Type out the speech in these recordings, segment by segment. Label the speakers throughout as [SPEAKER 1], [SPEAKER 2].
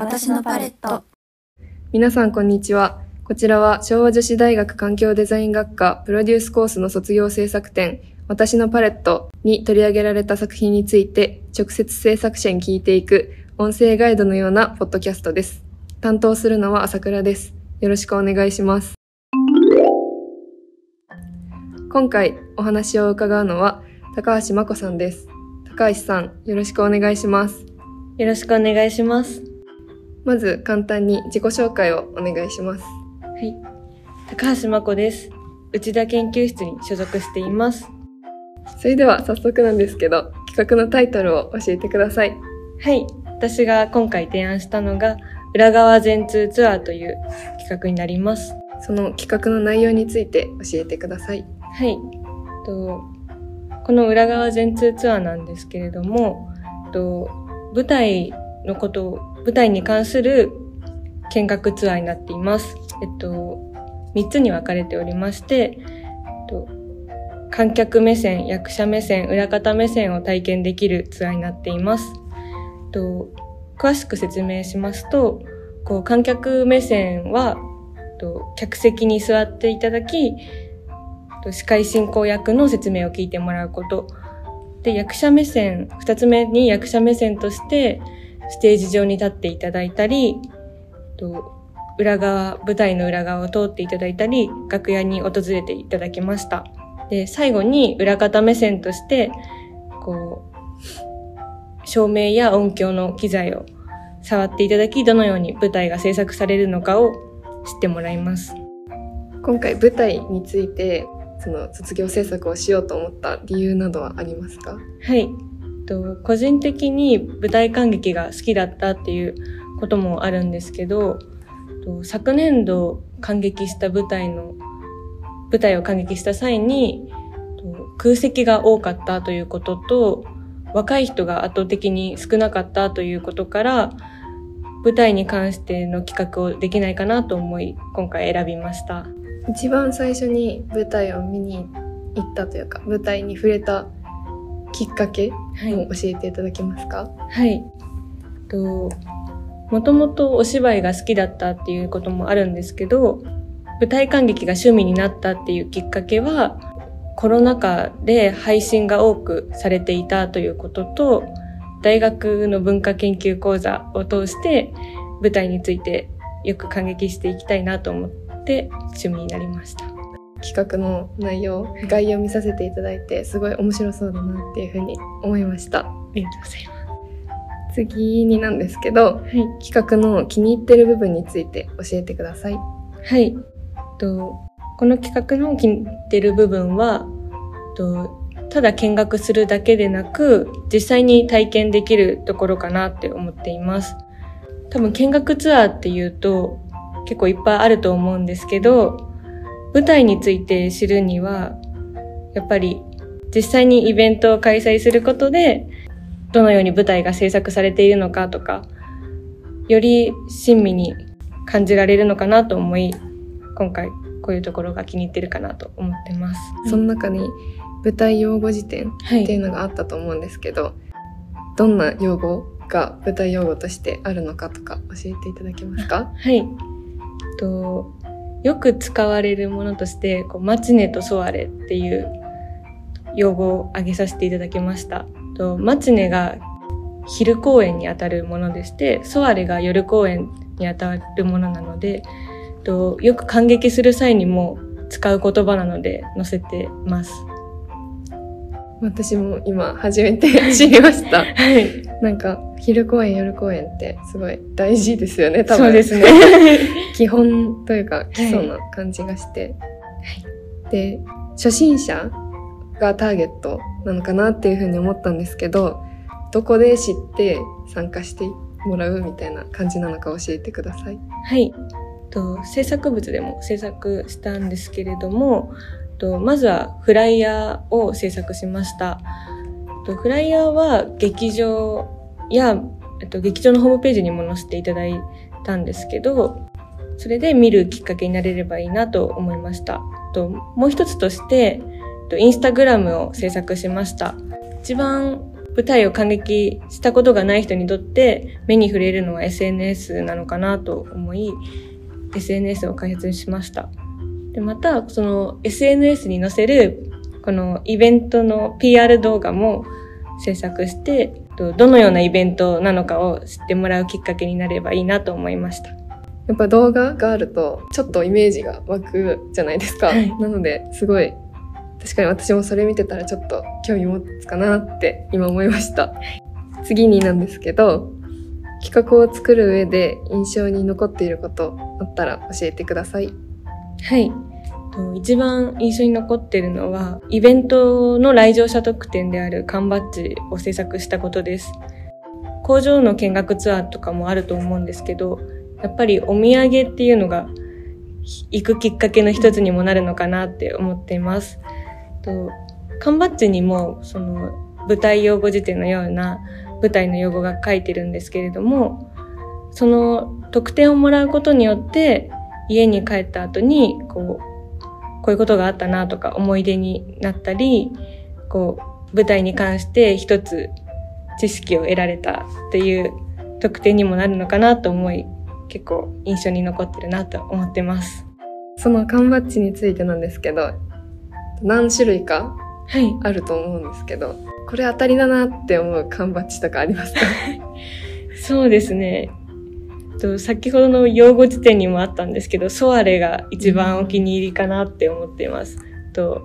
[SPEAKER 1] 私のパレット
[SPEAKER 2] 皆さんこんにちは。こちらは昭和女子大学環境デザイン学科プロデュースコースの卒業制作展私のパレットに取り上げられた作品について直接制作者に聞いていく音声ガイドのようなポッドキャストです。担当するのは朝倉です。よろしくお願いします。今回お話を伺うのは高橋真子さんです。高橋さん、よろしくお願いします。
[SPEAKER 3] よろしくお願いします。
[SPEAKER 2] まず簡単に自己紹介をお願いします。
[SPEAKER 3] はい。高橋真子です。内田研究室に所属しています。
[SPEAKER 2] それでは早速なんですけど、企画のタイトルを教えてください。
[SPEAKER 3] はい。私が今回提案したのが、裏側全通ツアーという企画になります。
[SPEAKER 2] その企画の内容について教えてください。
[SPEAKER 3] はい。とこの裏側全通ツアーなんですけれども、と舞台のことを、舞台に関する見学ツアーになっています。えっと、3つに分かれておりまして、えっと観客目線、役者目線、裏方目線を体験できるツアーになっています。えっと詳しく説明しますと、こう観客目線は、えっと客席に座っていただき、司会進行役の説明を聞いてもらうこと。で、役者目線、二つ目に役者目線として、ステージ上に立っていただいたり、と裏側、舞台の裏側を通っていただいたり、楽屋に訪れていただきました。で、最後に裏方目線として、こう、照明や音響の機材を触っていただき、どのように舞台が制作されるのかを知ってもらいます。
[SPEAKER 2] 今回舞台について、その卒業制作をしようと思った理由などはありますか
[SPEAKER 3] はい。と個人的に舞台観劇が好きだったっていうこともあるんですけど、昨年度観劇した舞台の、舞台を観劇した際に、と空席が多かったということと、若い人が圧倒的に少なかったということから、舞台に関しての企画をできないかなと思い、今回選びました。
[SPEAKER 2] 一番最初に舞台を見に行ったというか、舞台に触れたきっかけ
[SPEAKER 3] はい。
[SPEAKER 2] を教えていただけますか、
[SPEAKER 3] はい。と、もともとお芝居が好きだったっていうこともあるんですけど、舞台観劇が趣味になったっていうきっかけは、コロナ禍で配信が多くされていたということと、大学の文化研究講座を通して舞台についてよく感激していきたいなと思って趣味になりました。
[SPEAKER 2] 企画の内容、概要を見させていただいて、すごい面白そうだなっていうふうに思いました。
[SPEAKER 3] ありがとうございま
[SPEAKER 2] 次になんですけど、
[SPEAKER 3] す。はい。
[SPEAKER 2] 企画の気に入ってる部分について教えてください。
[SPEAKER 3] はい。とこの企画の気に入ってる部分はとただ見学するだけでなく実際に体験できるところかなって思っています。多分見学ツアーっていうと結構いっぱいあると思うんですけど舞台について知るにはやっぱり実際にイベントを開催することでどのように舞台が制作されているのかとかより親身に感じられるのかなと思い今回こういうところが気に入ってるかなと思ってます。
[SPEAKER 2] その中に舞台用語辞典
[SPEAKER 3] はい。
[SPEAKER 2] っていうのがあったと思うんですけど、どんな用語が舞台用語としてあるのかとか教えていただけますか？
[SPEAKER 3] はい。とよく使われるものとして、こうマチネとソワレっていう用語を挙げさせていただきました。とマチネが昼公演にあたるものでして、ソワレが夜公演にあたるものなので、とよく感激する際にも使う言葉なので載せてます。
[SPEAKER 2] 私も今初めて知りました。
[SPEAKER 3] はい。
[SPEAKER 2] なんか昼公演夜公演ってすごい大事ですよね多分
[SPEAKER 3] そうですね。
[SPEAKER 2] 基本というか基礎な感じがして、で初心者がターゲットなのかなっていうふうに思ったんですけどどこで知って参加してもらうみたいな感じなのか教えてください
[SPEAKER 3] はい。と制作物でも制作したんですけれども、とまずはフライヤーを制作しました。とフライヤーは劇場や、えっと、劇場のホームページにも載せていただいたんですけど、それで見るきっかけになれればいいなと思いました。ともう一つとして、インスタグラムを制作しました。一番舞台を感激したことがない人にとって目に触れるのは SNS なのかなと思い、SNS を開発しました。で、また、その SNS に載せる、このイベントの PR 動画も制作して、どのようなイベントなのかを知ってもらうきっかけになればいいなと思いました。
[SPEAKER 2] やっぱ動画があるとちょっとイメージが湧くじゃないですか。はい、なのですごい確かに私もそれ見てたらちょっと興味持つかなって今思いました。次になんですけど、企画を作る上で印象に残っていることあったら教えてください。
[SPEAKER 3] はい。一番印象に残ってるのは、イベントの来場者特典である缶バッジを制作したことです。工場の見学ツアーとかもあると思うんですけど、やっぱりお土産っていうのが行くきっかけの一つにもなるのかなって思っています。缶バッジにもその舞台用語辞典のような舞台の用語が書いてるんですけれどもその特典をもらうことによって家に帰った後にこうこういうことがあったなとか思い出になったりこう舞台に関して一つ知識を得られたっていう特典にもなるのかなと思い結構印象に残ってるなと思ってます。
[SPEAKER 2] その缶バッジについてなんですけど何種類かあると思うんですけど、はい、これ当たりだなって思う缶バッジとかありますか？
[SPEAKER 3] そうですね。と先ほどの用語辞典にもあったんですけど、ソアレが一番お気に入りかなって思っています。うん、と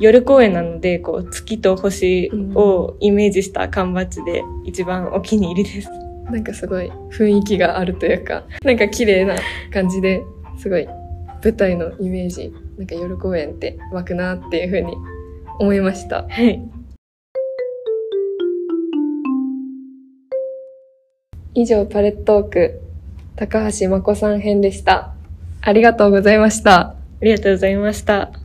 [SPEAKER 3] 夜公演なので、こう、月と星をイメージした缶バッジで一番お気に入りです。
[SPEAKER 2] なんかすごい雰囲気があるというか、なんか綺麗な感じで、すごい舞台のイメージなんか夜公演って湧くなっていうふうに思いました。はい。以上、パレットーク、高橋真子さん編でした。ありがとうございました。あ
[SPEAKER 3] りがとうございました。